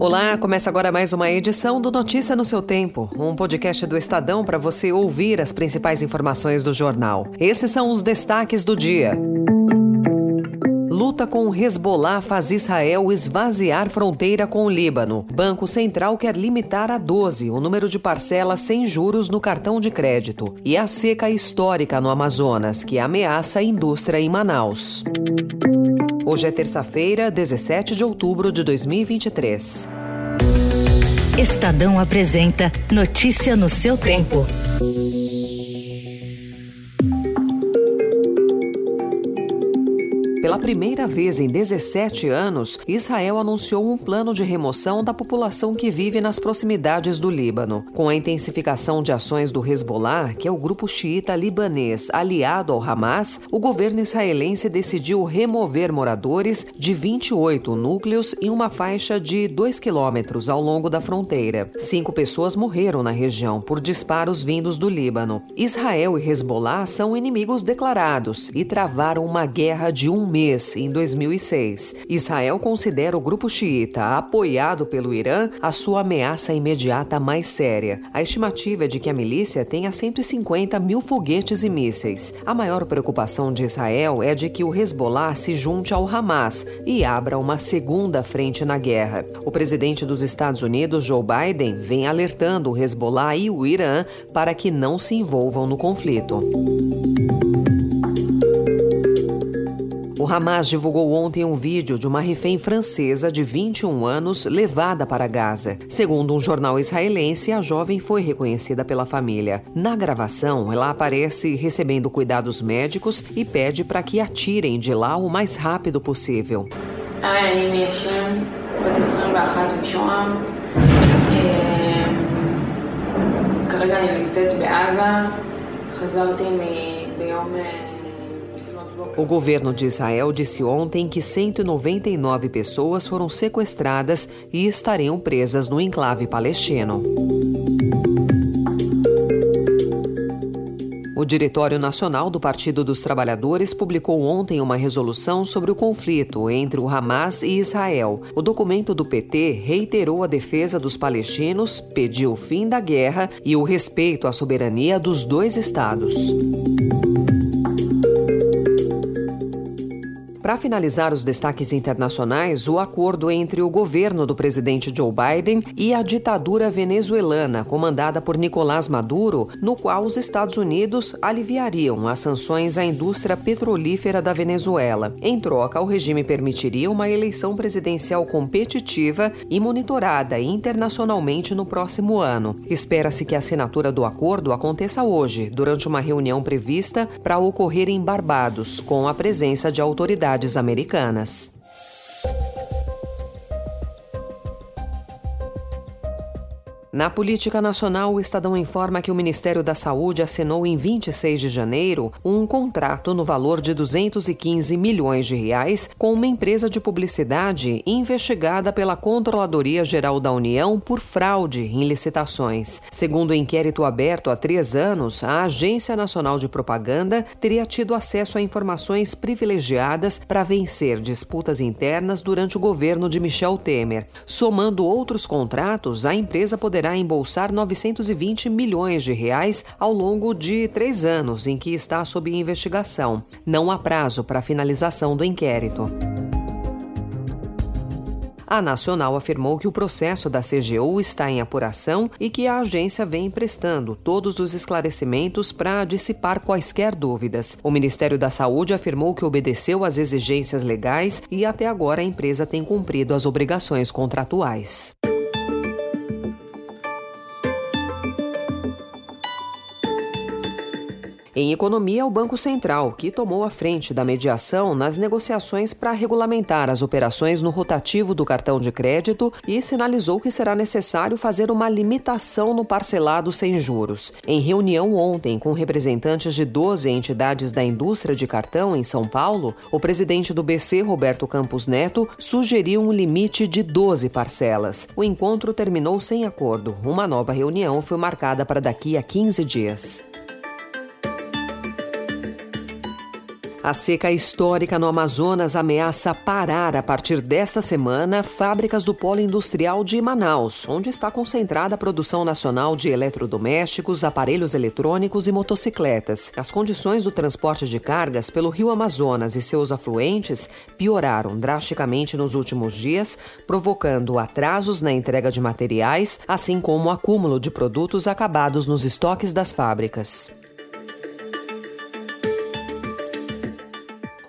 Olá, começa agora mais uma edição do Notícia no seu Tempo, um podcast do Estadão para você ouvir as principais informações do jornal. Esses são os destaques do dia. Luta com Hezbollah faz Israel esvaziar fronteira com o Líbano. Banco Central quer limitar a 12 o número de parcelas sem juros no cartão de crédito. E a seca histórica no Amazonas, que ameaça a indústria em Manaus. Hoje é terça-feira, 17 de outubro de 2023. Estadão apresenta Notícia no seu tempo. Pela primeira vez em 17 anos, Israel anunciou um plano de remoção da população que vive nas proximidades do Líbano. Com a intensificação de ações do Hezbollah, que é o grupo xiita libanês aliado ao Hamas, o governo israelense decidiu remover moradores de 28 núcleos em uma faixa de 2 quilômetros ao longo da fronteira. Cinco pessoas morreram na região por disparos vindos do Líbano. Israel e Hezbollah são inimigos declarados e travaram uma guerra de um mês em 2006. Israel considera o grupo xiita, apoiado pelo Irã, a sua ameaça imediata mais séria. A estimativa é de que a milícia tenha 150 mil foguetes e mísseis. A maior preocupação de Israel é de que o Hezbollah se junte ao Hamas e abra uma segunda frente na guerra. O presidente dos Estados Unidos, Joe Biden, vem alertando o Hezbollah e o Irã para que não se envolvam no conflito. O Hamas divulgou ontem um vídeo de uma refém francesa de 21 anos levada para Gaza. Segundo um jornal israelense, a jovem foi reconhecida pela família. Na gravação, ela aparece recebendo cuidados médicos e pede para que a tirem de lá o mais rápido possível. כרגע אני נמצאת בעזה, חזרתי ביום... o governo de Israel disse ontem que 199 pessoas foram sequestradas e estariam presas no enclave palestino. O Diretório Nacional do Partido dos Trabalhadores publicou ontem uma resolução sobre o conflito entre o Hamas e Israel. O documento do PT reiterou a defesa dos palestinos, pediu o fim da guerra e o respeito à soberania dos dois estados. Para finalizar os destaques internacionais, o acordo entre o governo do presidente Joe Biden e a ditadura venezuelana, comandada por Nicolás Maduro, no qual os Estados Unidos aliviariam as sanções à indústria petrolífera da Venezuela. Em troca, o regime permitiria uma eleição presidencial competitiva e monitorada internacionalmente no próximo ano. Espera-se que a assinatura do acordo aconteça hoje, durante uma reunião prevista para ocorrer em Barbados, com a presença de autoridades autoridades americanas. Na política nacional, o Estadão informa que o Ministério da Saúde assinou em 26 de janeiro um contrato no valor de 215 milhões de reais com uma empresa de publicidade investigada pela Controladoria Geral da União por fraude em licitações. Segundo o inquérito aberto há três anos, a Agência Nacional de Propaganda teria tido acesso a informações privilegiadas para vencer disputas internas durante o governo de Michel Temer. Somando outros contratos, a empresa poderá poderá embolsar 920 milhões de reais ao longo de três anos em que está sob investigação. Não há prazo para a finalização do inquérito. A Nacional afirmou que o processo da CGU está em apuração e que a agência vem prestando todos os esclarecimentos para dissipar quaisquer dúvidas. O Ministério da Saúde afirmou que obedeceu às exigências legais e até agora a empresa tem cumprido as obrigações contratuais. Em economia, o Banco Central, que tomou a frente da mediação nas negociações para regulamentar as operações no rotativo do cartão de crédito e sinalizou que será necessário fazer uma limitação no parcelado sem juros. Em reunião ontem com representantes de 12 entidades da indústria de cartão em São Paulo, o presidente do BC, Roberto Campos Neto, sugeriu um limite de 12 parcelas. O encontro terminou sem acordo. Uma nova reunião foi marcada para daqui a 15 dias. A seca histórica no Amazonas ameaça parar a partir desta semana fábricas do polo industrial de Manaus, onde está concentrada a produção nacional de eletrodomésticos, aparelhos eletrônicos e motocicletas. As condições do transporte de cargas pelo rio Amazonas e seus afluentes pioraram drasticamente nos últimos dias, provocando atrasos na entrega de materiais, assim como o acúmulo de produtos acabados nos estoques das fábricas.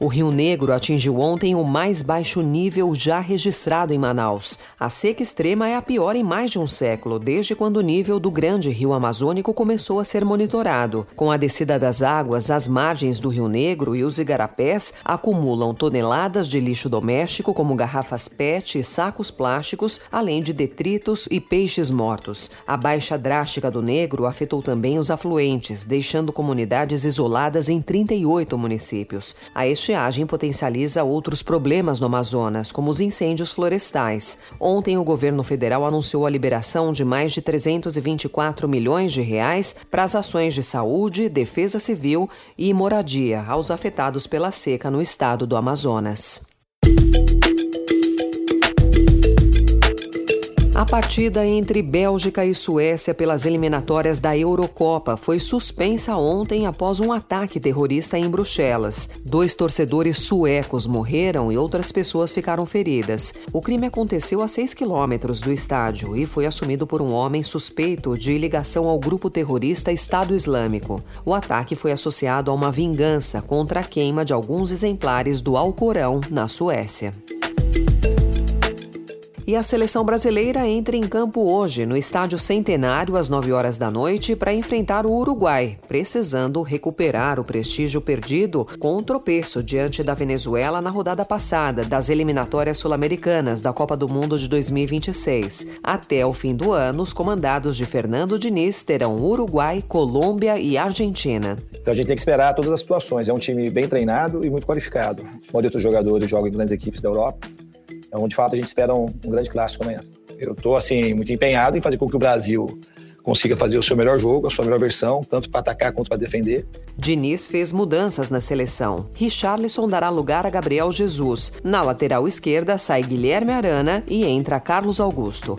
O Rio Negro atingiu ontem o mais baixo nível já registrado em Manaus. A seca extrema é a pior em mais de um século, desde quando o nível do grande rio Amazônico começou a ser monitorado. Com a descida das águas, as margens do Rio Negro e os igarapés acumulam toneladas de lixo doméstico, como garrafas PET e sacos plásticos, além de detritos e peixes mortos. A baixa drástica do Negro afetou também os afluentes, deixando comunidades isoladas em 38 municípios. A este estiagem potencializa outros problemas no Amazonas, como os incêndios florestais. Ontem, o governo federal anunciou a liberação de mais de 324 milhões de reais para as ações de saúde, defesa civil e moradia aos afetados pela seca no estado do Amazonas. A partida entre Bélgica e Suécia pelas eliminatórias da Eurocopa foi suspensa ontem após um ataque terrorista em Bruxelas. Dois torcedores suecos morreram e outras pessoas ficaram feridas. O crime aconteceu a 6 quilômetros do estádio e foi assumido por um homem suspeito de ligação ao grupo terrorista Estado Islâmico. O ataque foi associado a uma vingança contra a queima de alguns exemplares do Alcorão na Suécia. E a seleção brasileira entra em campo hoje, no Estádio Centenário, às 9 horas da noite, para enfrentar o Uruguai, precisando recuperar o prestígio perdido com o um tropeço diante da Venezuela na rodada passada das eliminatórias sul-americanas da Copa do Mundo de 2026. Até o fim do ano, os comandados de Fernando Diniz terão Uruguai, Colômbia e Argentina. Então a gente tem que esperar todas as situações. É um time bem treinado e muito qualificado. Muitos dos jogadores jogam em grandes equipes da Europa. Então, de fato, a gente espera um, um grande clássico amanhã. Eu estou, assim, muito empenhado em fazer com que o Brasil consiga fazer o seu melhor jogo, a sua melhor versão, tanto para atacar quanto para defender. Diniz fez mudanças na seleção. Richarlison dará lugar a Gabriel Jesus. Na lateral esquerda sai Guilherme Arana e entra Carlos Augusto.